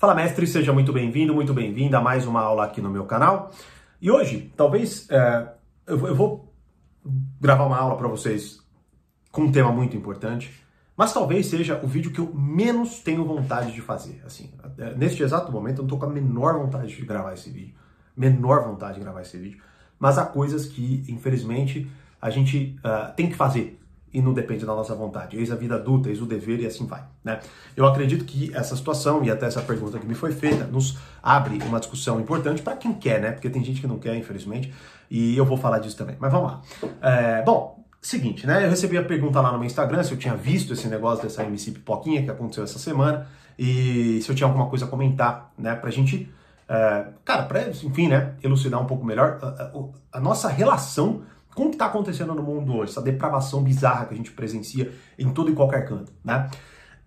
Fala mestre, seja muito bem-vindo, muito bem-vinda a mais uma aula aqui no meu canal. E hoje, talvez, é, eu, eu vou gravar uma aula para vocês com um tema muito importante, mas talvez seja o vídeo que eu menos tenho vontade de fazer. Assim, é, neste exato momento eu não tô com a menor vontade de gravar esse vídeo, menor vontade de gravar esse vídeo, mas há coisas que, infelizmente, a gente uh, tem que fazer e não depende da nossa vontade. Eis a vida adulta, eis o dever e assim vai. Né? Eu acredito que essa situação e até essa pergunta que me foi feita nos abre uma discussão importante para quem quer, né? Porque tem gente que não quer, infelizmente, e eu vou falar disso também. Mas vamos lá. É, bom, seguinte, né? Eu recebi a pergunta lá no meu Instagram se eu tinha visto esse negócio dessa MC Pipoquinha que aconteceu essa semana e se eu tinha alguma coisa a comentar, né? Pra gente, é, cara, pra, enfim, né? Elucidar um pouco melhor a, a, a nossa relação com o que está acontecendo no mundo hoje, essa depravação bizarra que a gente presencia em todo e qualquer canto, né?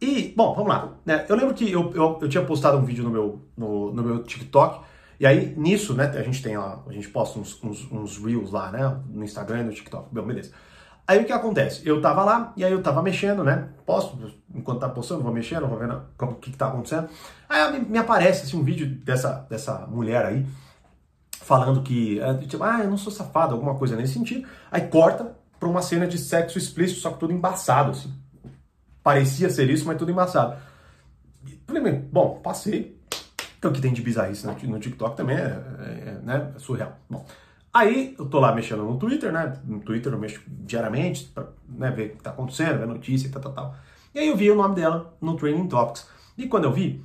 E, bom, vamos lá. Né? Eu lembro que eu, eu, eu, tinha postado um vídeo no meu, no, no, meu TikTok, e aí nisso, né, a gente tem lá, a gente posta uns, uns, uns Reels lá, né, no Instagram e no TikTok. Bom, beleza. Aí o que acontece? Eu tava lá, e aí eu tava mexendo, né, posto, enquanto tá postando, vou mexendo, vou vendo o que que tá acontecendo. Aí me, me aparece, assim, um vídeo dessa, dessa mulher aí, falando que, é, tipo, ah, eu não sou safado, alguma coisa nesse sentido. Aí corta pra uma cena de sexo explícito, só que tudo embaçado, assim. Parecia ser isso, mas tudo embaçado. Bom, passei. Então, o que tem de bizarrice no TikTok também é, é, é né, surreal. Bom, aí eu tô lá mexendo no Twitter, né? No Twitter eu mexo diariamente pra né, ver o que tá acontecendo, ver notícia e tal, tal, tal. E aí eu vi o nome dela no Training Topics. E quando eu vi,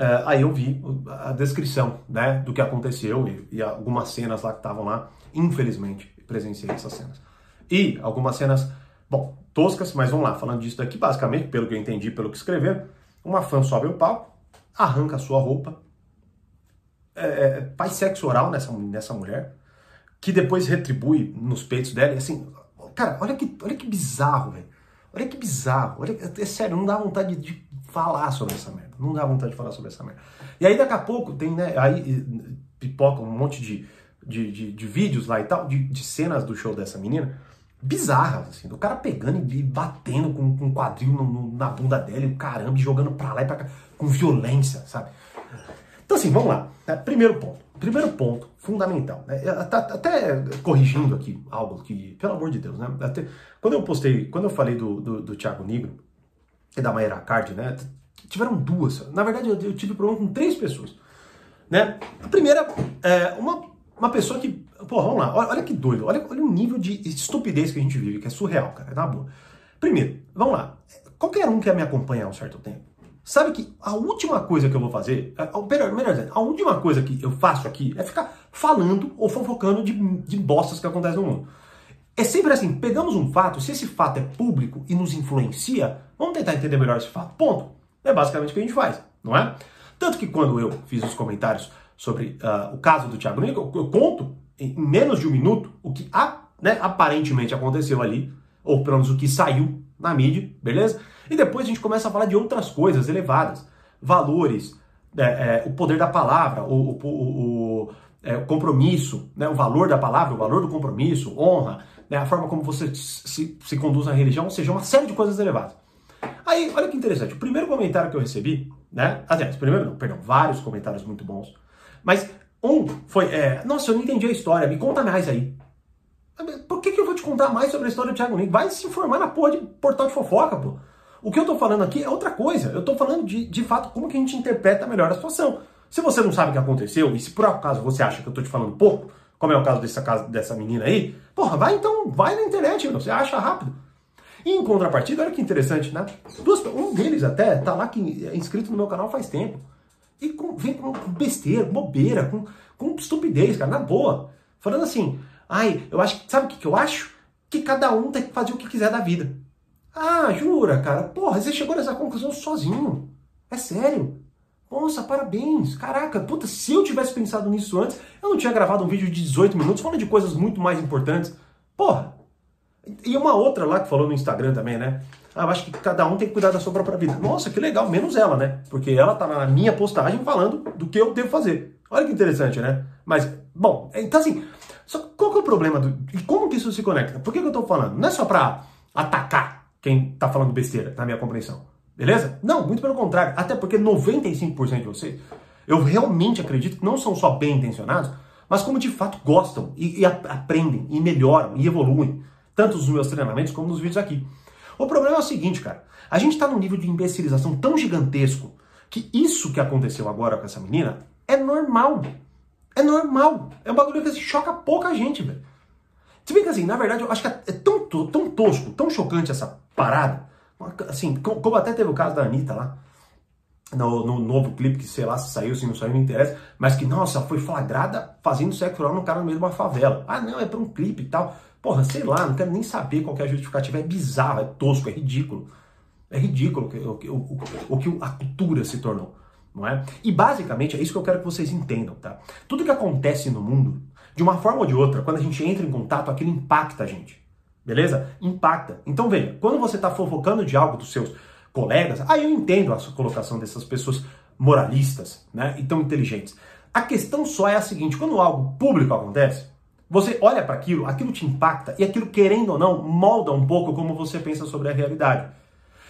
Uh, aí eu vi a descrição né, do que aconteceu e, e algumas cenas lá que estavam lá. Infelizmente, presenciei essas cenas. E algumas cenas, bom, toscas, mas vamos lá, falando disso daqui, basicamente, pelo que eu entendi, pelo que escreveram, uma fã sobe ao palco, arranca a sua roupa, é, é, faz sexo oral nessa, nessa mulher, que depois retribui nos peitos dela, e assim, cara, olha que, olha que bizarro, velho. Olha que bizarro. Olha, é sério, não dá vontade de falar sobre essa merda. Não dá vontade de falar sobre essa merda. E aí daqui a pouco tem, né? Aí pipoca um monte de, de, de, de vídeos lá e tal, de, de, cenas do show dessa menina, bizarras, assim, do cara pegando e batendo com, com quadril no, no, na bunda dela, e caramba, jogando pra lá e pra cá, com violência, sabe? Então assim, vamos lá. Né? Primeiro ponto. Primeiro ponto, fundamental. Né? Até, até, corrigindo aqui algo que, pelo amor de Deus, né? Até, quando eu postei, quando eu falei do, do, do Thiago Negro, e da Mayra Card, né? Tiveram duas. Na verdade, eu, eu, tive problema com três pessoas. Né? A primeira é uma, uma pessoa que. Pô, vamos lá, olha, olha que doido. Olha, olha o nível de estupidez que a gente vive, que é surreal, cara. É na boa. Primeiro, vamos lá. Qualquer um que me acompanha um certo tempo sabe que a última coisa que eu vou fazer, a, melhor, melhor dizendo, a última coisa que eu faço aqui é ficar falando ou fofocando de, de bostas que acontecem no mundo. É sempre assim, pegamos um fato, se esse fato é público e nos influencia, vamos tentar entender melhor esse fato. Ponto. É basicamente o que a gente faz, não é? Tanto que quando eu fiz os comentários sobre uh, o caso do Thiago Negro, eu, eu, conto em menos de um minuto o que né, aparentemente aconteceu ali, ou pelo menos o que saiu na mídia, beleza? E depois a gente começa a falar de outras coisas elevadas, valores, é, é, o poder da palavra, o, o, o, é, o, compromisso, né, o valor da palavra, o valor do compromisso, honra, né, a forma como você se, se conduz na religião, ou seja, uma série de coisas elevadas. Aí, olha que interessante, o primeiro comentário que eu recebi, né, aliás, primeiro não, perdão, vários comentários muito bons, mas um foi, é, nossa, eu não entendi a história, me conta mais aí. Por que, que eu vou te contar mais sobre a história do Thiago Negro? Vai se informar na porra de portal de fofoca, pô. O que eu tô falando aqui é outra coisa. Eu tô falando de, de fato como que a gente interpreta melhor a situação. Se você não sabe o que aconteceu, e se por acaso você acha que eu tô te falando pouco, como é o caso dessa, dessa menina aí, porra, vai então, vai na internet, meu, você acha rápido. E em contrapartida, olha que interessante, né? Duas, um deles até tá lá que é inscrito no meu canal faz tempo. E com, vem com besteira, bobeira, com, com estupidez, cara, na boa. Falando assim, ai, eu acho que, sabe o que, que eu acho? Que cada um tem que fazer o que quiser da vida. Ah, jura, cara? Porra, você chegou nessa conclusão sozinho. É sério. Nossa, parabéns. Caraca, puta, se eu tivesse pensado nisso antes, eu não tinha gravado um vídeo de 18 minutos falando de coisas muito mais importantes. Porra. E uma outra lá que falou no Instagram também, né? Ah, acho que cada um tem que cuidar da sua própria vida. Nossa, que legal, menos ela, né? Porque ela tá na minha postagem falando do que eu devo fazer. Olha que interessante, né? Mas, bom, então assim, só qual que é o problema do. E como que isso se conecta? Por que, que eu tô falando? Não é só pra atacar quem tá falando besteira, na minha compreensão. Beleza? Não, muito pelo contrário. Até porque 95% de vocês, eu realmente acredito que não são só bem intencionados, mas como de fato gostam e, e aprendem e melhoram e evoluem, tanto nos meus treinamentos como nos vídeos aqui. O problema é o seguinte, cara. A gente está num nível de imbecilização tão gigantesco que isso que aconteceu agora com essa menina é normal. É normal. É um bagulho que assim, choca pouca gente, velho. Se bem que assim, na verdade, eu acho que é tão, tão tosco, tão chocante essa parada. Assim, como até teve o caso da Anitta lá, no, no, novo clipe, que sei lá se saiu, se não saiu, não interessa, mas que, nossa, foi flagrada fazendo sexo oral no cara no meio de uma favela. Ah, não, é pra um clipe e tal. Porra, sei lá, não quero nem saber qual é a justificativa. É bizarro, é tosco, é ridículo. É ridículo o, o, o, o que a cultura se tornou. Não é? E basicamente é isso que eu quero que vocês entendam, tá? Tudo que acontece no mundo, de uma forma ou de outra, quando a gente entra em contato, aquilo impacta a gente. Beleza? Impacta. Então veja, quando você está fofocando de algo dos seus colegas, aí eu entendo a colocação dessas pessoas moralistas, né? E tão inteligentes. A questão só é a seguinte: quando algo público acontece, você olha para aquilo, aquilo te impacta e aquilo, querendo ou não, molda um pouco como você pensa sobre a realidade.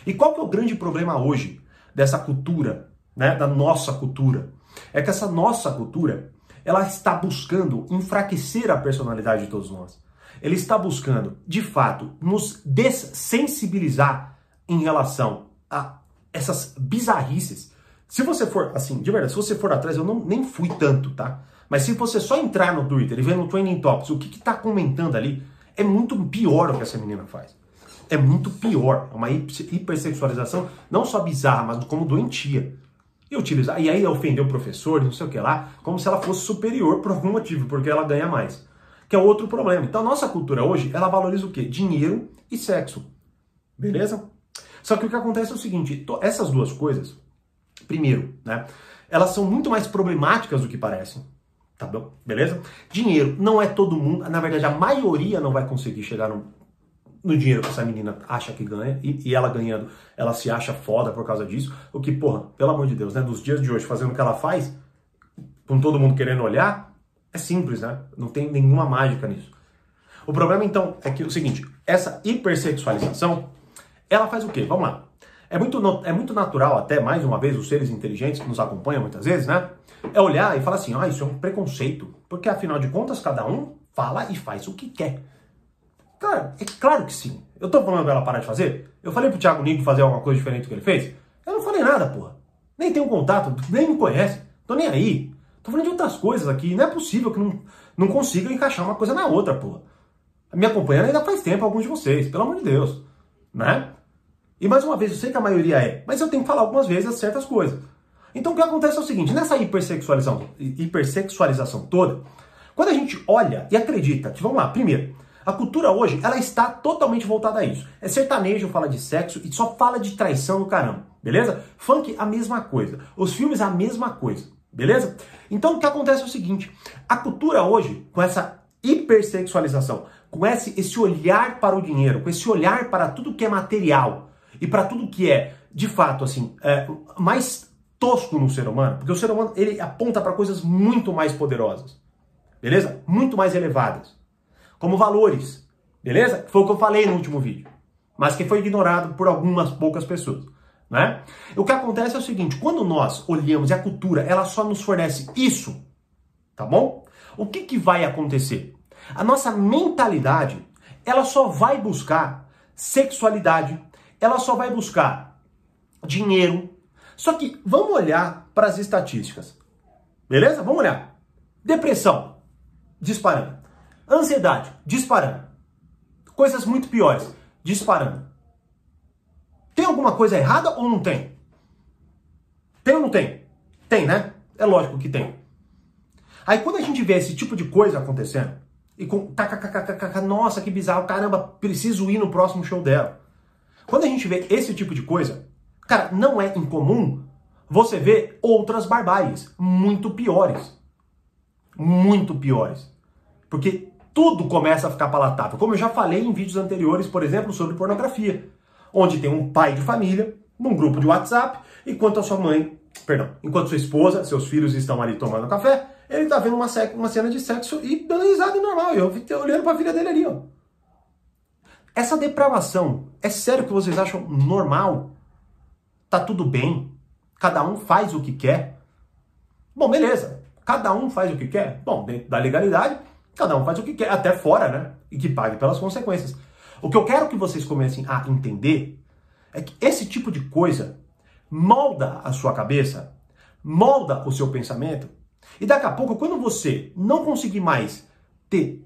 E qual que é o grande problema hoje dessa cultura, né, da nossa cultura? É que essa nossa cultura, ela está buscando enfraquecer a personalidade de todos nós. Ele está buscando, de fato, nos dessensibilizar em relação a essas bizarrices. Se você for, assim, de verdade, se você for atrás, eu não, nem fui tanto, tá? Mas se você só entrar no Twitter e ver no Trending Topics o que está comentando ali, é muito pior o que essa menina faz. É muito pior. É uma hipersexualização, não só bizarra, mas como doentia. E utilizar, e aí ofender o professor, não sei o que lá, como se ela fosse superior por algum motivo, porque ela ganha mais. Que é outro problema. Então a nossa cultura hoje, ela valoriza o quê? Dinheiro e sexo. Beleza? Só que o que acontece é o seguinte, essas duas coisas, primeiro, né, elas são muito mais problemáticas do que parecem. Tá bom? Beleza? Dinheiro não é todo mundo, na verdade a maioria não vai conseguir chegar no, no dinheiro que essa menina acha que ganha, e, e, ela ganhando, ela se acha foda por causa disso. O que, porra, pelo amor de Deus, né? Dos dias de hoje, fazendo o que ela faz, com todo mundo querendo olhar, é simples, né? Não tem nenhuma mágica nisso. O problema, então, é que é o seguinte: essa hipersexualização ela faz o quê? Vamos lá. É muito, é muito natural, até mais uma vez, os seres inteligentes que nos acompanham muitas vezes, né? É olhar e falar assim: ah, isso é um preconceito. Porque afinal de contas, cada um fala e faz o que quer. Cara, é claro que sim. Eu tô falando pra ela parar de fazer? Eu falei pro Thiago Nico fazer alguma coisa diferente do que ele fez? Eu não falei nada, porra. Nem tenho contato, nem me conhece. Tô nem aí. Tô falando de outras coisas aqui. Não é possível que não, não consiga encaixar uma coisa na outra, porra. Me acompanhando ainda faz tempo alguns de vocês, pelo amor de Deus. Né? E mais uma vez, eu sei que a maioria é, mas eu tenho que falar algumas vezes certas coisas. Então o que acontece é o seguinte, nessa hipersexualização, hipersexualização toda, quando a gente olha e acredita que, vamos lá, primeiro, a cultura hoje, ela está totalmente voltada a isso. É sertanejo, fala de sexo e só fala de traição no caramba, beleza? Funk, a mesma coisa. Os filmes, a mesma coisa, beleza? Então o que acontece é o seguinte, a cultura hoje, com essa hipersexualização, com esse, esse olhar para o dinheiro, com esse olhar para tudo que é material, e para tudo que é, de fato, assim, é, mais tosco no ser humano, porque o ser humano ele aponta para coisas muito mais poderosas, beleza? Muito mais elevadas, como valores, beleza? Foi o que eu falei no último vídeo, mas que foi ignorado por algumas poucas pessoas. Né? O que acontece é o seguinte: quando nós olhamos e a cultura ela só nos fornece isso, tá bom? O que, que vai acontecer? A nossa mentalidade ela só vai buscar sexualidade, ela só vai buscar dinheiro. Só que vamos olhar para as estatísticas. Beleza? Vamos olhar. Depressão disparando. Ansiedade disparando. Coisas muito piores disparando. Tem alguma coisa errada ou não tem? Tem ou não tem? Tem, né? É lógico que tem. Aí quando a gente vê esse tipo de coisa acontecendo, e com nossa, que bizarro, caramba, preciso ir no próximo show dela. Quando a gente vê esse tipo de coisa, cara, não é incomum você ver outras barbáries muito piores. Muito piores. Porque tudo começa a ficar palatável. Como eu já falei em vídeos anteriores, por exemplo, sobre pornografia. Onde tem um pai de família, num grupo de WhatsApp, enquanto a sua mãe, perdão, enquanto sua esposa, seus filhos estão ali tomando café, ele tá vendo uma, uma cena de sexo e dando risada normal. Eu olhando pra filha dele ali, ó. Essa depravação, é sério que vocês acham normal? tá tudo bem, cada um faz o que quer. Bom, beleza, cada um faz o que quer. Bom, dentro da legalidade, cada um faz o que quer, até fora, né? E que pague pelas consequências. O que eu quero que vocês comecem a entender é que esse tipo de coisa molda a sua cabeça, molda o seu pensamento, e daqui a pouco, quando você não conseguir mais ter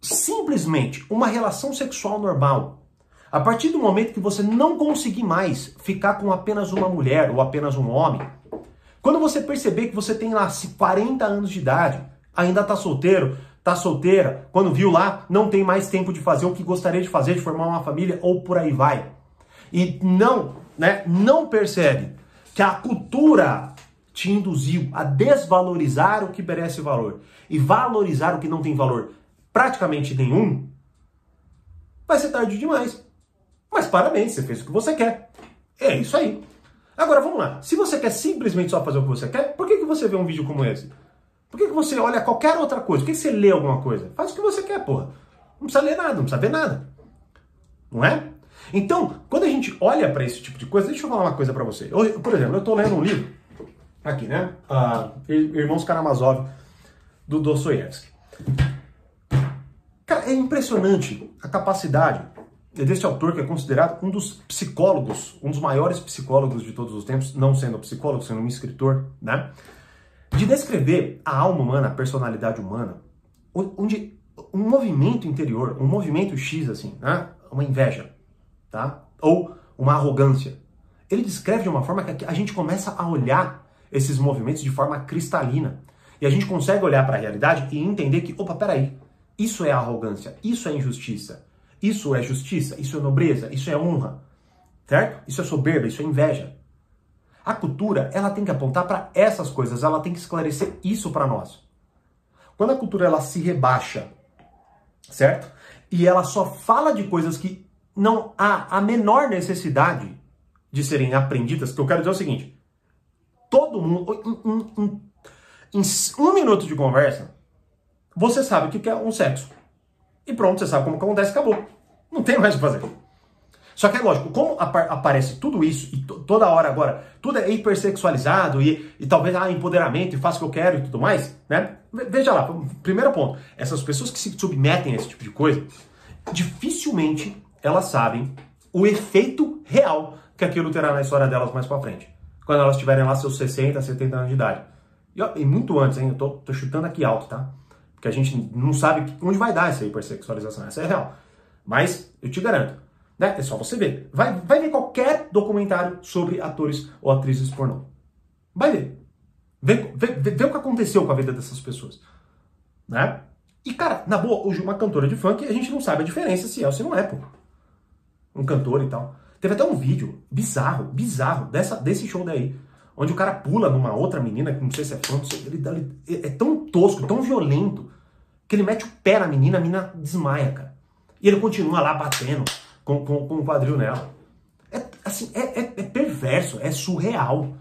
simplesmente uma relação sexual normal, a partir do momento que você não conseguir mais ficar com apenas uma mulher ou apenas um homem, quando você perceber que você tem lá 40 anos de idade, ainda está solteiro, está solteira, quando viu lá, não tem mais tempo de fazer o que gostaria de fazer, de formar uma família ou por aí vai. E não, né, não percebe que a cultura te induziu a desvalorizar o que merece valor e valorizar o que não tem valor praticamente nenhum, vai ser tarde demais. Mas parabéns, você fez o que você quer. É isso aí. Agora vamos lá. Se você quer simplesmente só fazer o que você quer, por que, que você vê um vídeo como esse? Por que, que você olha qualquer outra coisa? Por que, que você lê alguma coisa? Faz o que você quer, porra. Não precisa ler nada, não precisa ver nada. Não é? Então, quando a gente olha para esse tipo de coisa, deixa eu falar uma coisa para você. Eu, por exemplo, eu estou lendo um livro, aqui, né? Uh, Irmãos Karamazov, do Dostoiévski. Cara, é impressionante a capacidade desse autor que é considerado um dos psicólogos, um dos maiores psicólogos de todos os tempos, não sendo psicólogo, sendo um escritor, né? De descrever a alma humana, a personalidade humana, onde um movimento interior, um movimento X, assim, né? Uma inveja, tá? Ou uma arrogância. Ele descreve de uma forma que a gente começa a olhar esses movimentos de forma cristalina. E a gente consegue olhar para a realidade e entender que, opa, peraí, isso é arrogância, isso é injustiça, isso é justiça, isso é nobreza, isso é honra, certo? Isso é soberba, isso é inveja. A cultura, ela tem que apontar para essas coisas, ela tem que esclarecer isso para nós. Quando a cultura ela se rebaixa, certo? E ela só fala de coisas que não há a menor necessidade de serem aprendidas, que eu quero dizer o seguinte: todo mundo, em, em, em, em um minuto de conversa, você sabe o que é um sexo. E pronto, você sabe como acontece, acabou. Não tem mais o que fazer. Só que é lógico, como aparece tudo isso, e toda hora agora, tudo é hipersexualizado e, e talvez ah, empoderamento e faço o que eu quero e tudo mais, né? Veja lá, primeiro ponto, essas pessoas que se submetem a esse tipo de coisa, dificilmente elas sabem o efeito real que aquilo terá na história delas mais pra frente. Quando elas tiverem lá seus 60, 70 anos de idade. E, e muito antes, hein? Eu tô, tô, chutando aqui alto, tá? Porque a gente não sabe onde vai dar essa hipersexualização. Essa é real. Mas eu te garanto, né? É só você ver. Vai, vai ver qualquer documentário sobre atores ou atrizes pornô. Vai ver. Vê, vê, vê, vê o que aconteceu com a vida dessas pessoas. Né? E, cara, na boa, hoje uma cantora de funk, a gente não sabe a diferença se é ou se não é, pô um cantor e tal. Teve até um vídeo bizarro, bizarro, dessa, desse show daí. Onde o cara pula numa outra menina, que não sei se é fã, ele, ele, é tão tosco, tão violento, que ele mete o pé na menina, a menina desmaia, cara. E ele continua lá batendo com, com, com o quadril nela. É, assim, é, é, é, perverso, é surreal.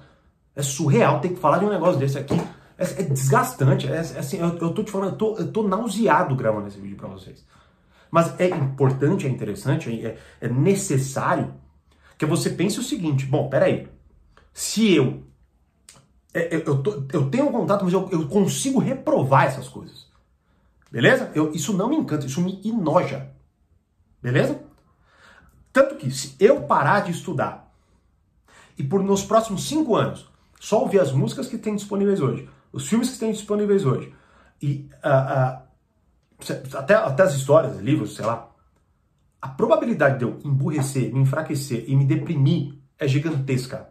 É surreal ter que falar de um negócio desse aqui. É, é desgastante. É, é, assim, eu, eu tô te falando, eu tô, eu tô nauseado gravando esse vídeo pra vocês. Mas é importante, é interessante, é, é necessário que você pense o seguinte: bom, peraí, se eu é, eu, tô, eu tenho um contato, mas eu, eu, consigo reprovar essas coisas. Beleza? Eu, isso não me encanta, isso me enoja. Beleza? Tanto que se eu parar de estudar e por nos próximos cinco anos só ouvir as músicas que tem disponíveis hoje, os filmes que tem disponíveis hoje, e uh, uh, até, até as histórias, livros, sei lá, a probabilidade de eu emburrecer, me enfraquecer e me deprimir é gigantesca.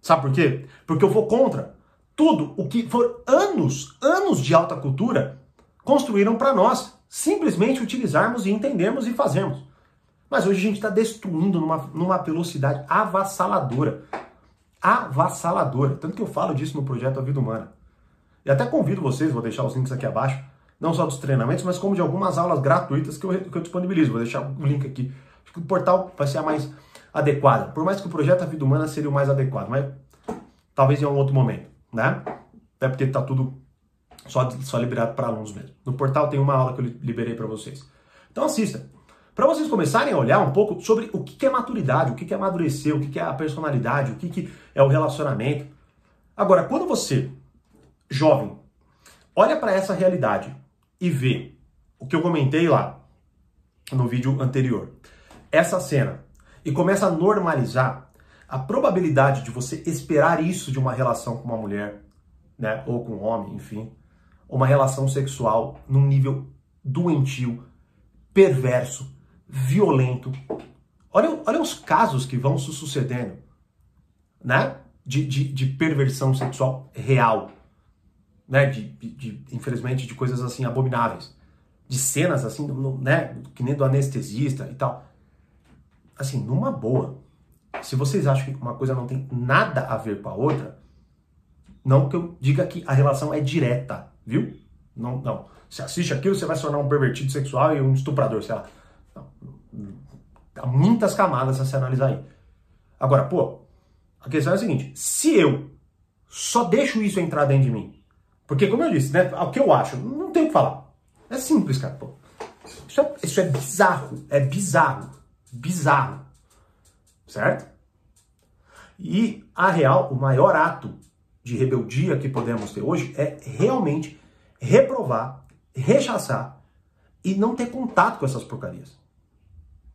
Sabe por quê? Porque eu vou contra tudo o que for anos, anos de alta cultura construíram para nós simplesmente utilizarmos e entendermos e fazermos. Mas hoje a gente está destruindo numa, numa velocidade avassaladora. Avassaladora. Tanto que eu falo disso no projeto A Vida Humana. E até convido vocês, vou deixar os links aqui abaixo, não só dos treinamentos, mas como de algumas aulas gratuitas que eu, que eu disponibilizo. Vou deixar o link aqui. Acho que o portal vai ser a mais adequada. Por mais que o projeto A Vida Humana seria o mais adequado, mas talvez em um outro momento, né? Até porque está tudo só, só liberado para alunos mesmo. No portal tem uma aula que eu liberei para vocês. Então assista. Para vocês começarem a olhar um pouco sobre o que é maturidade, o que é amadurecer, o que é a personalidade, o que é o relacionamento. Agora, quando você, jovem, olha para essa realidade e vê o que eu comentei lá no vídeo anterior, essa cena, e começa a normalizar a probabilidade de você esperar isso de uma relação com uma mulher, né, ou com um homem, enfim, uma relação sexual num nível doentio, perverso, violento. Olha, olha os casos que vão se sucedendo, né? De, de, de perversão sexual real, né? De, de, infelizmente, de coisas assim abomináveis. De cenas assim, né? Que nem do anestesista e tal. Assim, numa boa. Se vocês acham que uma coisa não tem nada a ver com a outra, não que eu diga que a relação é direta, viu? Não, não. Você assiste aquilo, você vai se tornar um pervertido sexual e um estuprador, sei lá. Há muitas camadas a se analisar aí. Agora, pô, a questão é a seguinte: se eu só deixo isso entrar dentro de mim, porque, como eu disse, né, o que eu acho, não tem o que falar. É simples, cara. Pô. Isso, é, isso é bizarro. É bizarro. Bizarro. Certo? E a real, o maior ato de rebeldia que podemos ter hoje é realmente reprovar, rechaçar e não ter contato com essas porcarias.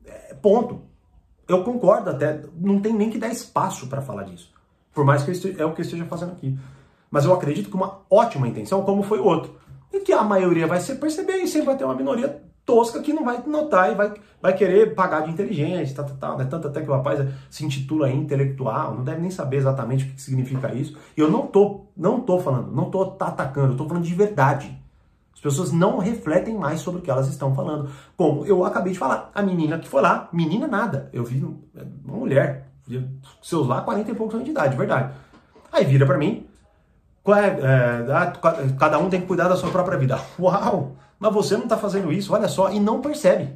É, ponto. Eu concordo até, não tem nem que dar espaço para falar disso. Por mais que esteja, é o que eu esteja fazendo aqui. Mas eu acredito que uma ótima intenção, como foi o outro. E que a maioria vai se perceber e sempre vai ter uma minoria tosca que não vai notar e vai, vai querer pagar de inteligente, tal, tal, tal. Né? Tanto até que o rapaz se intitula intelectual, não deve nem saber exatamente o que significa isso. E eu não tô, não tô falando, não tô atacando, eu tô falando de verdade. As pessoas não refletem mais sobre o que elas estão falando. Como eu acabei de falar, a menina que foi lá, menina nada, eu vi uma mulher, seus lá 40 e poucos anos de idade, verdade. Aí vira para mim, é, é, ah, cada um tem que cuidar da sua própria vida. Uau! Mas você não está fazendo isso, olha só, e não percebe.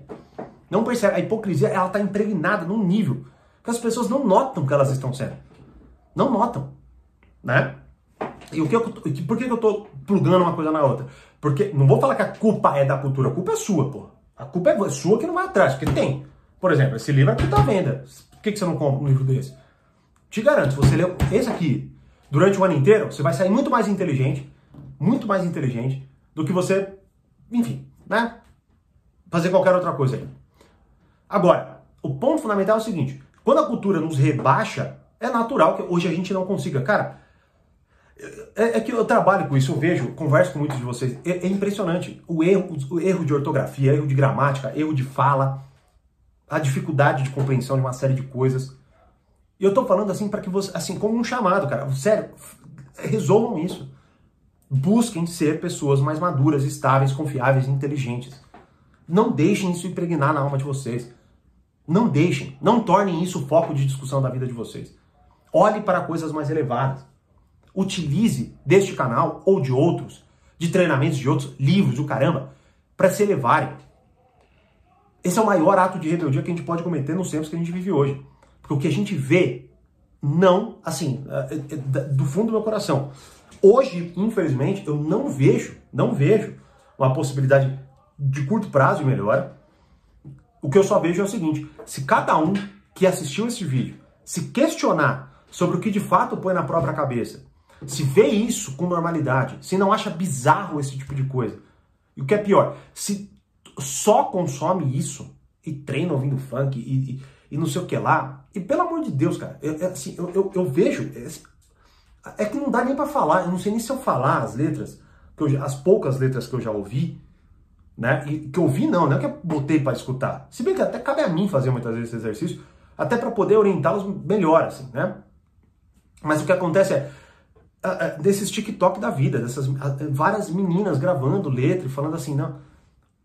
Não percebe. A hipocrisia, ela está impregnada num nível que as pessoas não notam que elas estão sendo. Não notam, né? E o que eu, por que eu estou plugando uma coisa na outra? Porque não vou falar que a culpa é da cultura, a culpa é sua, pô. A culpa é sua que não vai atrás, porque tem. Por exemplo, esse livro aqui tá à venda. Por que, que você não compra um livro desse? Te garanto, se você ler esse aqui durante o ano inteiro, você vai sair muito mais inteligente, muito mais inteligente do que você, enfim, né? Fazer qualquer outra coisa aí. Agora, o ponto fundamental é o seguinte: quando a cultura nos rebaixa, é natural que hoje a gente não consiga. Cara, é, é, que eu trabalho com isso, eu vejo, converso com muitos de vocês. É, é, impressionante o erro, o erro de ortografia, erro de gramática, erro de fala, a dificuldade de compreensão de uma série de coisas. E eu tô falando assim para que você, assim, como um chamado, cara. Sério, resolvam isso. Busquem ser pessoas mais maduras, estáveis, confiáveis, inteligentes. Não deixem isso impregnar na alma de vocês. Não deixem, não tornem isso foco de discussão da vida de vocês. Olhe para coisas mais elevadas. Utilize deste canal ou de outros, de treinamentos de outros, livros, o caramba, para se elevarem. Esse é o maior ato de rebeldia que a gente pode cometer nos tempos que a gente vive hoje. Porque o que a gente vê, não, assim, é, é, é, do fundo do meu coração. Hoje, infelizmente, eu não vejo, não vejo uma possibilidade de curto prazo de melhora. O que eu só vejo é o seguinte: se cada um que assistiu esse vídeo se questionar sobre o que de fato põe na própria cabeça, se vê isso com normalidade, se não acha bizarro esse tipo de coisa, e o que é pior, se só consome isso e treina ouvindo funk e, e e não sei o que lá. E pelo amor de Deus, cara, eu, assim, eu, eu, eu vejo. É, é, que não dá nem para falar. Eu não sei nem se eu falar as letras, eu, as poucas letras que eu já ouvi, né? E que eu ouvi não, não é que eu botei para escutar. Se bem que até cabe a mim fazer muitas vezes esse exercício, até para poder orientá-los melhor, assim, né? Mas o que acontece é desses TikTok da vida, dessas várias meninas gravando letra e falando assim, não,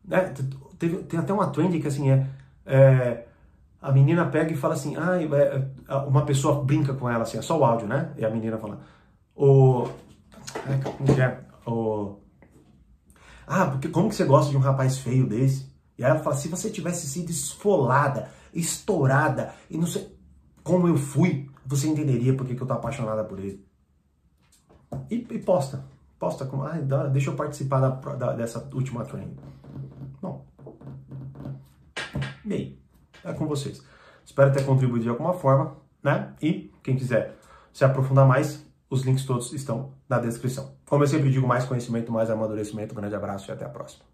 né? Teve, tem até uma trend que assim é, é a menina pega e fala assim, ah, uma pessoa brinca com ela assim, é só o áudio, né? E a menina fala, o... Como que é? O... Ah, porque como que você gosta de um rapaz feio desse? E ela fala, se você tivesse sido esfolada, estourada, e não sei como eu fui, você entenderia por que, que eu tô apaixonada por ele. E, e posta. Posta como, ah, deixa eu participar da, da, dessa última trend. Bom, E aí? É com vocês. Espero ter contribuído de alguma forma, né? E quem quiser se aprofundar mais, os links todos estão na descrição. Como eu sempre digo, mais conhecimento, mais amadurecimento. Um grande abraço e até a próxima.